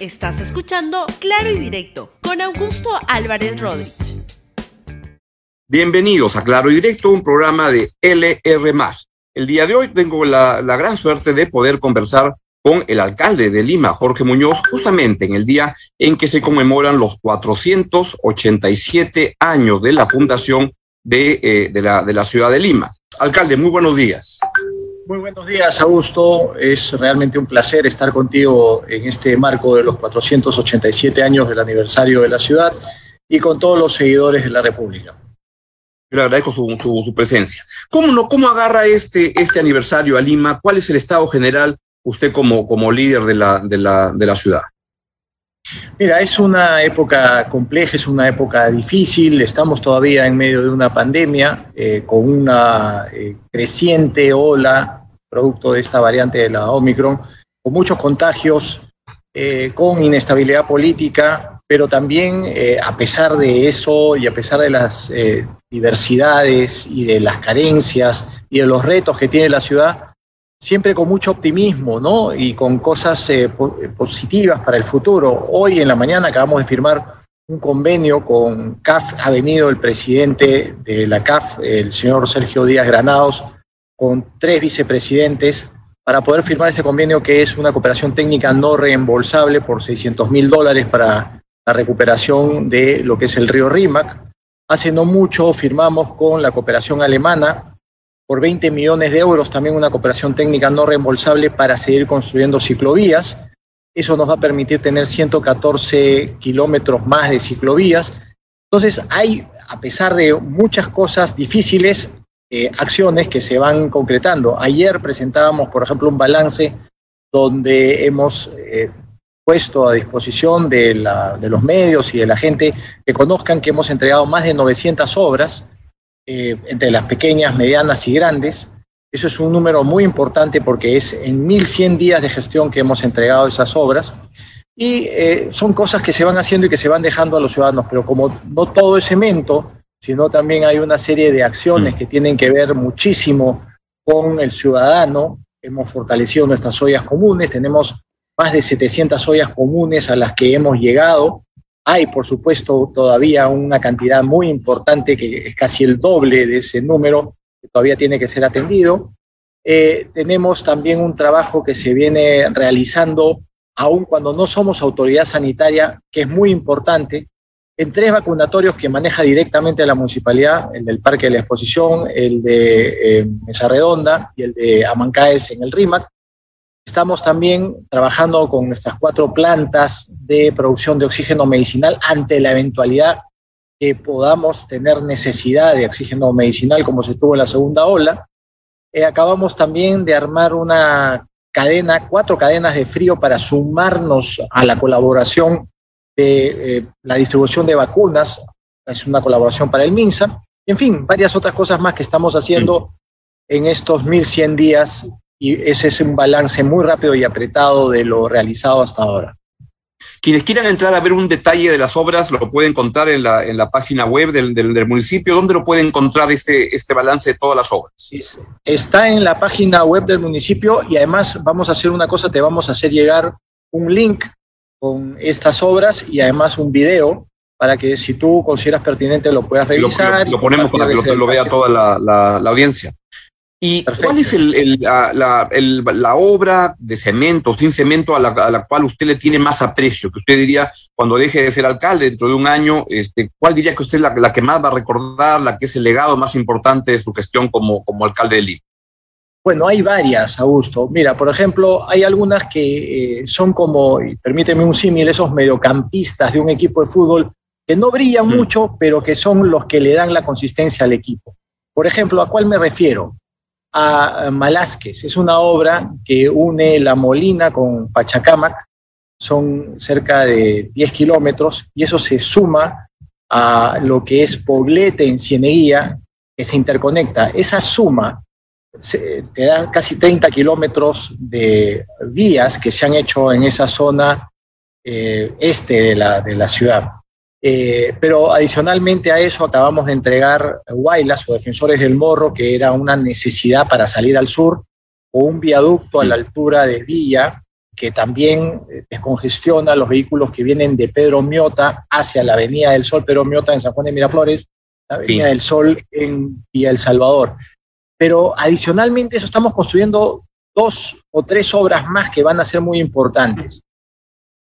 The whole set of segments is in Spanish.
Estás escuchando Claro y Directo con Augusto Álvarez Rodríguez. Bienvenidos a Claro y Directo, un programa de LR. El día de hoy tengo la, gran suerte de poder conversar con el alcalde de Lima, Jorge Muñoz, justamente en el día en que se conmemoran los 487 años de la fundación eh, de la ciudad de Lima. Alcalde, muy buenos días. Muy buenos días, Augusto. Es realmente un placer estar contigo en este marco de los 487 años del aniversario de la ciudad y con todos los seguidores de la República. Le agradezco su, su, su presencia. ¿Cómo, no, ¿Cómo agarra este, este aniversario a Lima? ¿Cuál es el estado general usted como, como líder de la, de, la, de la ciudad? Mira, es una época compleja, es una época difícil, estamos todavía en medio de una pandemia eh, con una eh, creciente ola producto de esta variante de la Omicron, con muchos contagios, eh, con inestabilidad política, pero también a pesar de eso y a pesar de las diversidades y de las carencias y de los retos que tiene la ciudad, siempre con mucho optimismo, ¿no? Y con cosas eh, po positivas para el futuro. Hoy en la mañana acabamos de firmar un convenio con CAF, ha venido el presidente de la CAF, el señor Sergio Díaz Granados, con tres vicepresidentes para poder firmar ese convenio que es una cooperación técnica no reembolsable por 600 mil dólares para la recuperación de lo que es el río Rímac. Hace no mucho firmamos con la cooperación alemana por 20 millones de euros también una cooperación técnica no reembolsable para seguir construyendo ciclovías. Eso nos va a permitir tener 114 kilómetros más de ciclovías. Entonces hay, a pesar de muchas cosas difíciles, eh, acciones que se van concretando. Ayer presentábamos, por ejemplo, un balance donde hemos eh, puesto a disposición de, la, de, los medios y de la gente que conozcan que hemos entregado más de 900 obras, eh, entre las pequeñas, medianas y grandes. Eso es un número muy importante porque es en 1.100 días de gestión que hemos entregado esas obras. Y eh, son cosas que se van haciendo y que se van dejando a los ciudadanos, pero como no todo es cemento, sino también hay una serie de acciones que tienen que ver muchísimo con el ciudadano. Hemos fortalecido nuestras ollas comunes, tenemos más de 700 ollas comunes a las que hemos llegado. Hay, por supuesto, todavía una cantidad muy importante, que es casi el doble de ese número, que todavía tiene que ser atendido. Eh, tenemos también un trabajo que se viene realizando, aun cuando no somos autoridad sanitaria, que es muy importante, en tres vacunatorios que maneja directamente la municipalidad, el del Parque de la Exposición, el de eh, Mesa Redonda y el de Amancaes en el RIMAC. Estamos también trabajando con nuestras cuatro plantas de producción de oxígeno medicinal ante la eventualidad que podamos tener necesidad de oxígeno medicinal como se tuvo en la segunda ola. Eh, acabamos también de armar una cadena, cuatro cadenas de frío para sumarnos a la colaboración de eh, la distribución de vacunas, es una colaboración para el MINSA, en fin, varias otras cosas más que estamos haciendo en estos 1100 días y ese es un balance muy rápido y apretado de lo realizado hasta ahora. Quienes quieran entrar a ver un detalle de las obras lo pueden encontrar en la, en la página web del, del, del, municipio. ¿Dónde lo pueden encontrar este, este balance de todas las obras? Está en la página web del municipio y además vamos a hacer una cosa, te vamos a hacer llegar un link con estas obras y además un video para que si tú consideras pertinente lo puedas revisar. Lo, lo, lo ponemos para que lo, lo, vea toda la, la, la audiencia. ¿Y Perfecto. cuál es el, el, la, el, la, obra de cemento, sin cemento, a la, a la, cual usted le tiene más aprecio? Que usted diría, cuando deje de ser alcalde dentro de un año, este, ¿cuál diría que usted es la, la que más va a recordar, la que es el legado más importante de su gestión como, como alcalde de Lima? Bueno, hay varias, Augusto. Mira, por ejemplo, hay algunas que eh, son como, y permíteme un símil, esos mediocampistas de un equipo de fútbol que no brillan mm. mucho, pero que son los que le dan la consistencia al equipo. Por ejemplo, ¿a cuál me refiero? A Malásquez. Es una obra que une La Molina con Pachacamac. Son cerca de 10 kilómetros y eso se suma a lo que es Poblete en Cieneguía, que se interconecta. Esa suma se, te da casi 30 kilómetros de vías que se han hecho en esa zona eh, este de la, de la ciudad. Eh, pero adicionalmente a eso acabamos de entregar Guaylas o Defensores del Morro, que era una necesidad para salir al sur, o un viaducto a la altura de Villa, que también eh, descongestiona los vehículos que vienen de Pedro Miota hacia la Avenida del Sol, Pedro Miota en San Juan de Miraflores, la Avenida del Sol en Villa El Salvador. Pero adicionalmente eso estamos construyendo dos o tres obras más que van a ser muy importantes.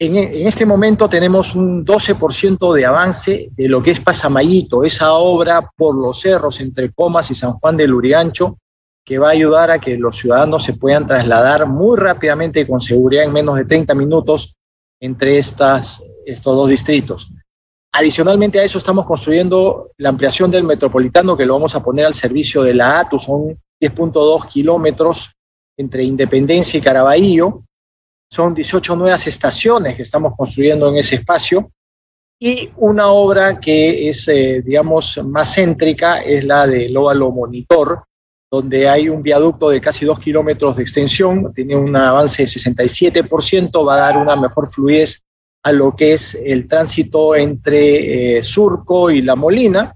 En, este momento tenemos un 12% de avance de lo que es Pasamayito, esa obra por los cerros entre Comas y San Juan del Urigancho, que va a ayudar a que los ciudadanos se puedan trasladar muy rápidamente y con seguridad en menos de 30 minutos entre estos dos distritos. Adicionalmente a eso estamos construyendo la ampliación del metropolitano que lo vamos a poner al servicio de la ATU, son 10.2 kilómetros entre Independencia y Caraballo, son 18 nuevas estaciones que estamos construyendo en ese espacio y una obra que es, eh, digamos, más céntrica es la del óvalo monitor, donde hay un viaducto de casi dos kilómetros de extensión, tiene un avance de 67%, va a dar una mejor fluidez a lo que es el tránsito entre eh, Surco y La Molina.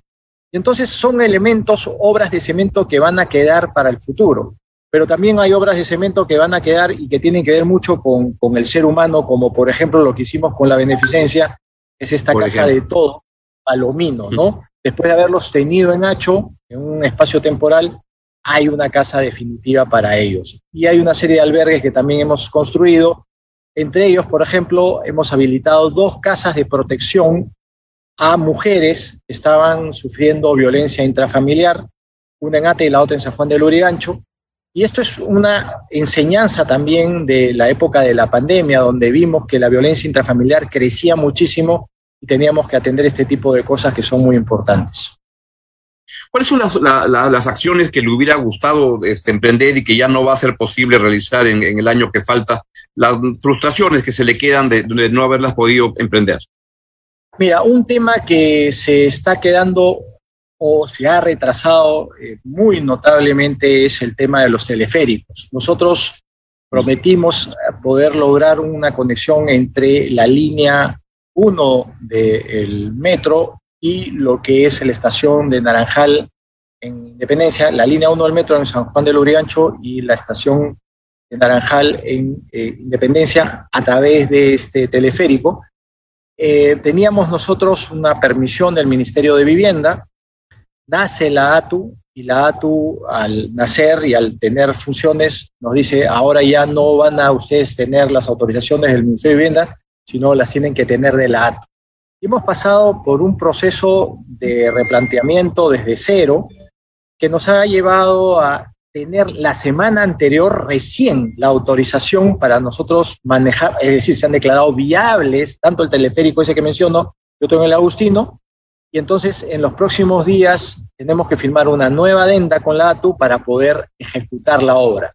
Entonces son elementos, obras de cemento que van a quedar para el futuro, pero también hay obras de cemento que van a quedar y que tienen que ver mucho con, con el ser humano, como por ejemplo lo que hicimos con la beneficencia, es esta casa de todo, Palomino, ¿no? Después de haberlos tenido en Hacho, en un espacio temporal, hay una casa definitiva para ellos. Y hay una serie de albergues que también hemos construido. Entre ellos, por ejemplo, hemos habilitado dos casas de protección a mujeres que estaban sufriendo violencia intrafamiliar, una en Ate y la otra en San Juan del Urigancho. Y esto es una enseñanza también de la época de la pandemia, donde vimos que la violencia intrafamiliar crecía muchísimo y teníamos que atender este tipo de cosas que son muy importantes. ¿Cuáles son las, acciones que le hubiera gustado este, emprender y que ya no va a ser posible realizar en, el año que falta? Las frustraciones que se le quedan de, no haberlas podido emprender. Mira, un tema que se está quedando o se ha retrasado eh, muy notablemente es el tema de los teleféricos. Nosotros prometimos poder lograr una conexión entre la línea 1 del metro y lo que es la estación de Naranjal en Independencia, la línea 1 del metro en San Juan del Urigancho y la estación de Naranjal en eh, Independencia a través de este teleférico. Eh, teníamos nosotros una permisión del Ministerio de Vivienda, nace la ATU y la ATU al nacer y al tener funciones nos dice ahora ya no van a ustedes tener las autorizaciones del Ministerio de Vivienda, sino las tienen que tener de la ATU hemos pasado por un proceso de replanteamiento desde cero que nos ha llevado a tener la semana anterior recién la autorización para nosotros manejar, es decir, se han declarado viables tanto el teleférico ese que menciono, yo tengo el Agustino, y entonces en los próximos días tenemos que firmar una nueva adenda con la ATU para poder ejecutar la obra.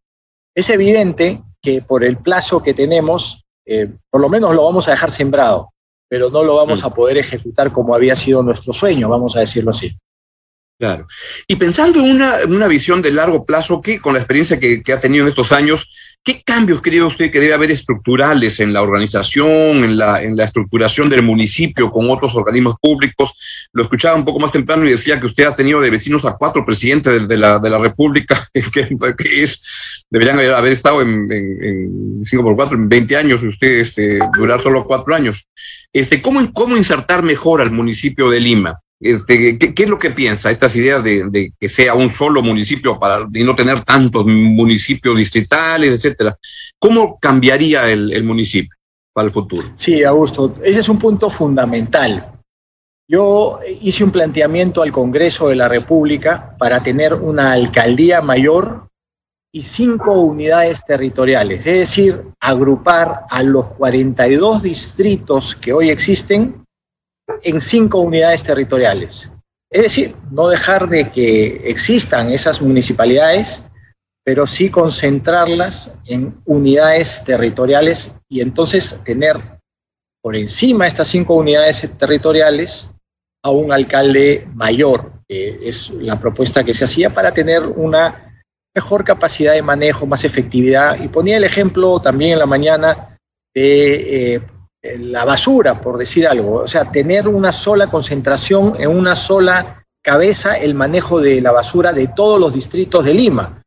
Es evidente que por el plazo que tenemos, eh, por lo menos lo vamos a dejar sembrado pero no lo vamos mm. a poder ejecutar como había sido nuestro sueño, vamos a decirlo así. Claro. Y pensando en una, visión de largo plazo, ¿qué, con la experiencia que, ha tenido en estos años, ¿qué cambios cree usted que debe haber estructurales en la organización, en la, en la estructuración del municipio con otros organismos públicos? Lo escuchaba un poco más temprano y decía que usted ha tenido de vecinos a cuatro presidentes de, la, de la República, que, es, deberían haber, estado en, en, 5 por 4 en 20 años y usted este, durar solo cuatro años. Este, ¿cómo, ¿Cómo insertar mejor al municipio de Lima? Este, ¿qué, es lo que piensa? Estas ideas de, que sea un solo municipio para y no tener tantos municipios distritales, etcétera. ¿Cómo cambiaría el, municipio para el futuro? Sí, Augusto, ese es un punto fundamental. Yo hice un planteamiento al Congreso de la República para tener una alcaldía mayor y cinco unidades territoriales, es decir, agrupar a los 42 distritos que hoy existen en cinco unidades territoriales. Es decir, no dejar de que existan esas municipalidades, pero sí concentrarlas en unidades territoriales y entonces tener por encima de estas cinco unidades territoriales a un alcalde mayor, que es la propuesta que se hacía para tener una mejor capacidad de manejo, más efectividad. Y ponía el ejemplo también en la mañana de eh, la basura, por decir algo. O sea, tener una sola concentración en una sola cabeza el manejo de la basura de todos los distritos de Lima.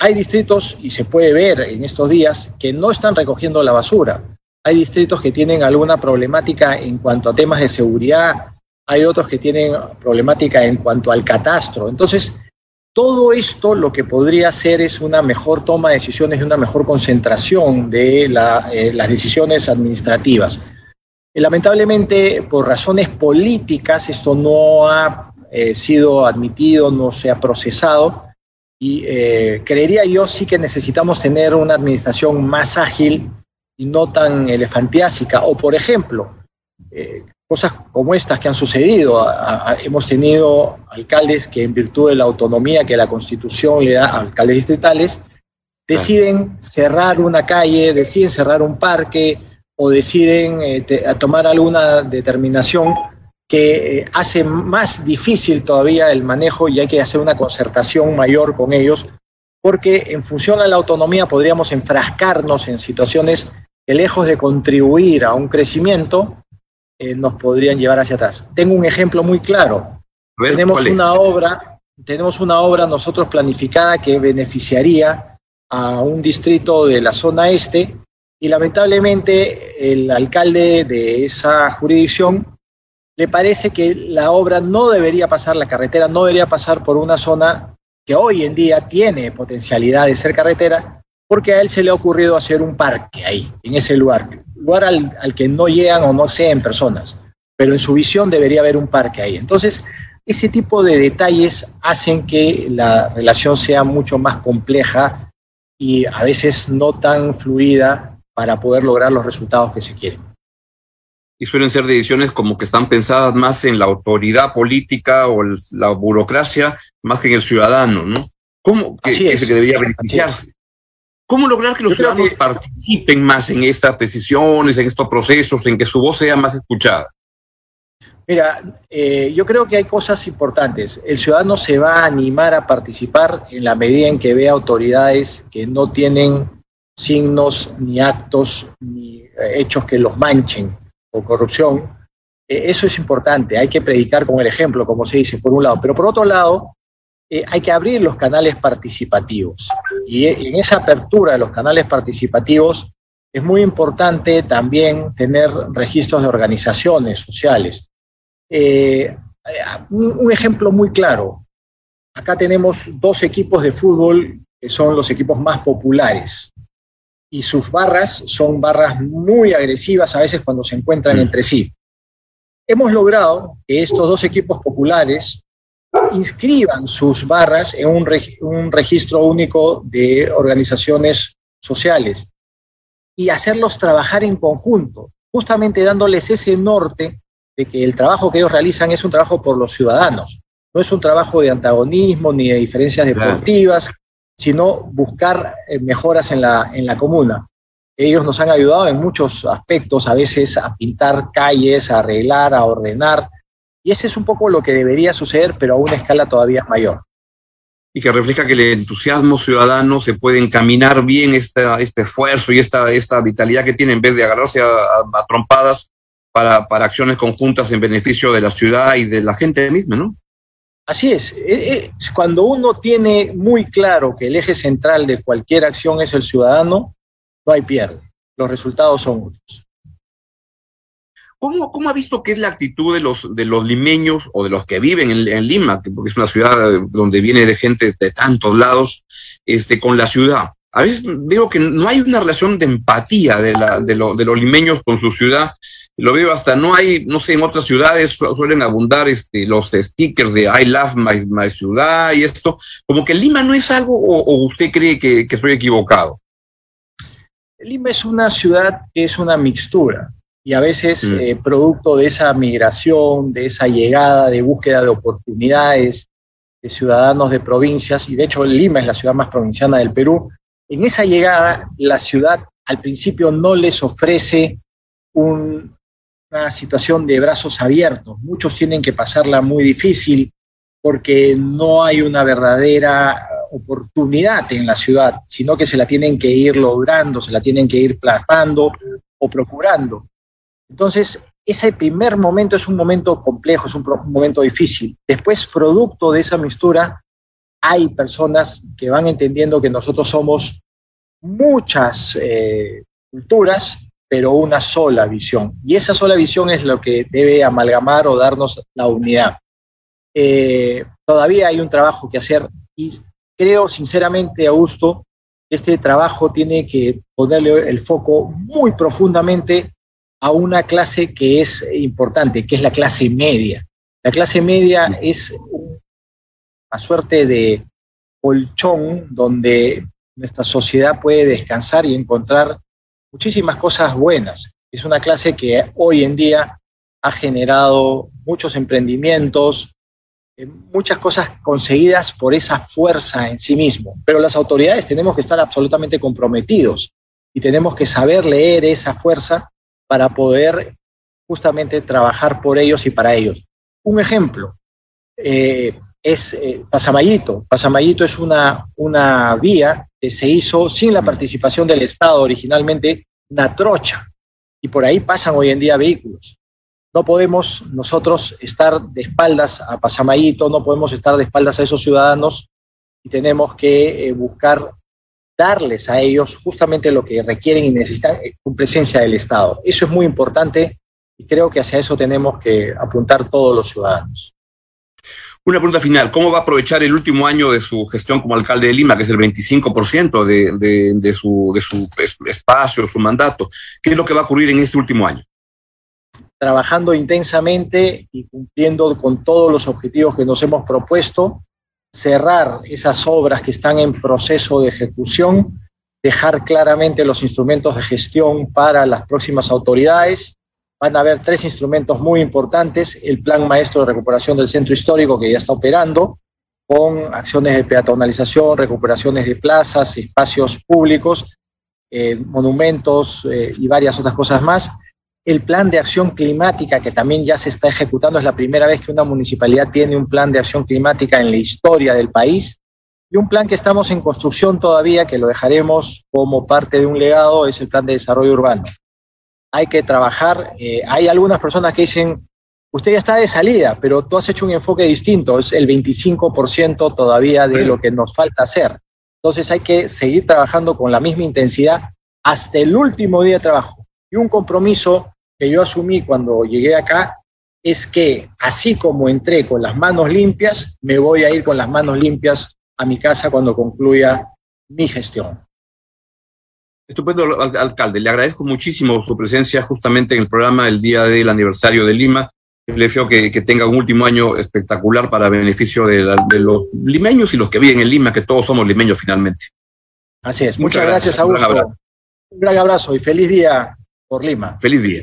hay distritos, y se puede ver en estos días, que no están recogiendo la basura. Hay distritos que tienen alguna problemática en cuanto a temas de seguridad, hay otros que tienen problemática en cuanto al catastro. Entonces, todo esto lo que podría hacer es una mejor toma de decisiones y una mejor concentración de eh, las decisiones administrativas. lamentablemente, por razones políticas, esto no ha eh, sido admitido, no se ha procesado. Y eh, creería yo sí que necesitamos tener una administración más ágil y no tan elefantiásica. O, por ejemplo, cosas como estas que han sucedido. hemos tenido alcaldes que en virtud de la autonomía que la constitución le da a alcaldes distritales, deciden cerrar una calle, deciden cerrar un parque o deciden eh, tomar alguna determinación que eh, hace más difícil todavía el manejo y hay que hacer una concertación mayor con ellos, porque en función a la autonomía podríamos enfrascarnos en situaciones que lejos de contribuir a un crecimiento, eh, nos podrían llevar hacia atrás. Tengo un ejemplo muy claro. tenemos una obra, tenemos una obra nosotros planificada que beneficiaría a un distrito de la zona este y lamentablemente el alcalde de esa jurisdicción le parece que la obra no debería pasar, la carretera no debería pasar por una zona que hoy en día tiene potencialidad de ser carretera, porque a él se le ha ocurrido hacer un parque ahí, en ese lugar lugar al, que no llegan o no sean personas, pero en su visión debería haber un parque ahí. Entonces, ese tipo de detalles hacen que la relación sea mucho más compleja y a veces no tan fluida para poder lograr los resultados que se quieren. Y suelen ser decisiones como que están pensadas más en la autoridad política o la burocracia más que en el ciudadano, ¿no? ¿Cómo que, es. que debería beneficiarse? ¿Cómo lograr que los ciudadanos participen más en estas decisiones, en estos procesos, en que su voz sea más escuchada? Mira, eh, yo creo que hay cosas importantes. El ciudadano se va a animar a participar en la medida en que vea autoridades que no tienen signos ni actos ni eh, hechos que los manchen o corrupción. Eh, eso es importante, hay que predicar con el ejemplo, como se dice, por un lado. Pero por otro lado, eh, hay que abrir los canales participativos. Y en esa apertura de los canales participativos es muy importante también tener registros de organizaciones sociales. Eh, un, ejemplo muy claro. Acá tenemos dos equipos de fútbol que son los equipos más populares. Y sus barras son barras muy agresivas a veces cuando se encuentran mm. entre sí. Hemos logrado que estos dos equipos populares inscriban sus barras en un, registro único de organizaciones sociales y hacerlos trabajar en conjunto, justamente dándoles ese norte de que el trabajo que ellos realizan es un trabajo por los ciudadanos, no es un trabajo de antagonismo ni de diferencias deportivas, sino buscar eh, mejoras en la, en la comuna. Ellos nos han ayudado en muchos aspectos, a veces a pintar calles, a arreglar, a ordenar, y ese es un poco lo que debería suceder, pero a una escala todavía mayor. Y que refleja que el entusiasmo ciudadano se puede encaminar bien este, este esfuerzo y esta, esta vitalidad que tiene en vez de agarrarse a, trompadas para, para, acciones conjuntas en beneficio de la ciudad y de la gente misma, ¿no? Así es. E, e, cuando uno tiene muy claro que el eje central de cualquier acción es el ciudadano, no hay pierde. Los resultados son otros. ¿Cómo, ¿Cómo, ha visto que es la actitud de los, de los limeños o de los que viven en, Lima, porque es una ciudad eh, donde viene de gente de tantos lados, este, con la ciudad? A veces veo que no hay una relación de empatía de, la, de, de los limeños con su ciudad. Lo veo hasta, no hay, no sé, en otras ciudades suelen abundar este, los stickers de I love my, ciudad y esto. Como que Lima no es algo, o, usted cree que estoy equivocado. Lima es una ciudad que es una mixtura y a veces mm. eh, producto de esa migración, de esa llegada, de búsqueda de oportunidades de ciudadanos de provincias, y de hecho Lima es la ciudad más provinciana del Perú, en esa llegada la ciudad al principio no les ofrece una situación de brazos abiertos, muchos tienen que pasarla muy difícil porque no hay una verdadera oportunidad en la ciudad, sino que se la tienen que ir logrando, se la tienen que ir plasmando o procurando. Entonces, ese primer momento es un momento complejo, es un, momento difícil. Después, producto de esa mistura, hay personas que van entendiendo que nosotros somos muchas eh, culturas, pero una sola visión. Y esa sola visión es lo que debe amalgamar o darnos la unidad. Eh, todavía hay un trabajo que hacer y creo sinceramente, Augusto, este trabajo tiene que ponerle el foco muy profundamente a una clase que es importante, que es la clase media. La clase media es una suerte de colchón donde nuestra sociedad puede descansar y encontrar muchísimas cosas buenas. Es una clase que hoy en día ha generado muchos emprendimientos, eh, muchas cosas conseguidas por esa fuerza en sí mismo. Pero las autoridades tenemos que estar absolutamente comprometidos y tenemos que saber leer esa fuerza para poder justamente trabajar por ellos y para ellos. Un ejemplo eh, es eh, Pasamayito. Pasamayito es una, una vía que se hizo sin la participación del Estado originalmente, una trocha, y por ahí pasan hoy en día vehículos. No podemos nosotros estar de espaldas a Pasamayito, no podemos estar de espaldas a esos ciudadanos y tenemos que eh, buscar darles a ellos justamente lo que requieren y necesitan eh, con presencia del Estado. Eso es muy importante y creo que hacia eso tenemos que apuntar todos los ciudadanos. Una pregunta final, ¿cómo va a aprovechar el último año de su gestión como alcalde de Lima, que es el 25% de, de, su, de su espacio, su mandato? ¿Qué es lo que va a ocurrir en este último año? Trabajando intensamente y cumpliendo con todos los objetivos que nos hemos propuesto, cerrar esas obras que están en proceso de ejecución, dejar claramente los instrumentos de gestión para las próximas autoridades. Van a haber tres instrumentos muy importantes, el Plan Maestro de Recuperación del Centro Histórico que ya está operando, con acciones de peatonalización, recuperaciones de plazas, espacios públicos, eh, monumentos eh, y varias otras cosas más el plan de acción climática que también ya se está ejecutando. Es la primera vez que una municipalidad tiene un plan de acción climática en la historia del país. Y un plan que estamos en construcción todavía, que lo dejaremos como parte de un legado, es el plan de desarrollo urbano. Hay que trabajar. Eh, hay algunas personas que dicen, usted ya está de salida, pero tú has hecho un enfoque distinto. Es el 25% todavía de lo que nos falta hacer. Entonces hay que seguir trabajando con la misma intensidad hasta el último día de trabajo. Y un compromiso que yo asumí cuando llegué acá es que así como entré con las manos limpias, me voy a ir con las manos limpias a mi casa cuando concluya mi gestión. Estupendo, alcalde. Le agradezco muchísimo su presencia justamente en el programa el día del aniversario de Lima. Le deseo que, tenga un último año espectacular para beneficio de, los limeños y los que viven en Lima, que todos somos limeños finalmente. Así es. Muchas, gracias, Augusto. Un gran abrazo y feliz día por Lima. Feliz día.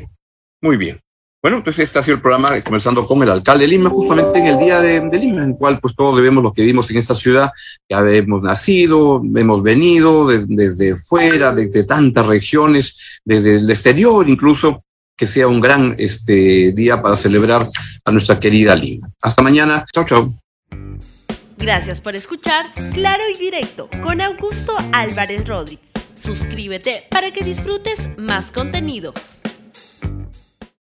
Muy bien. Bueno, entonces este ha sido el programa conversando con el alcalde de Lima, justamente en el día de, Lima, en el cual pues todos debemos lo que vimos en esta ciudad, ya hemos nacido, hemos venido desde fuera, desde tantas regiones, desde el exterior incluso, que sea un gran este, día para celebrar a nuestra querida Lima. Hasta mañana. Chao, chao. Gracias por escuchar Claro y Directo con Augusto Álvarez Rodríguez. Suscríbete para que disfrutes más contenidos.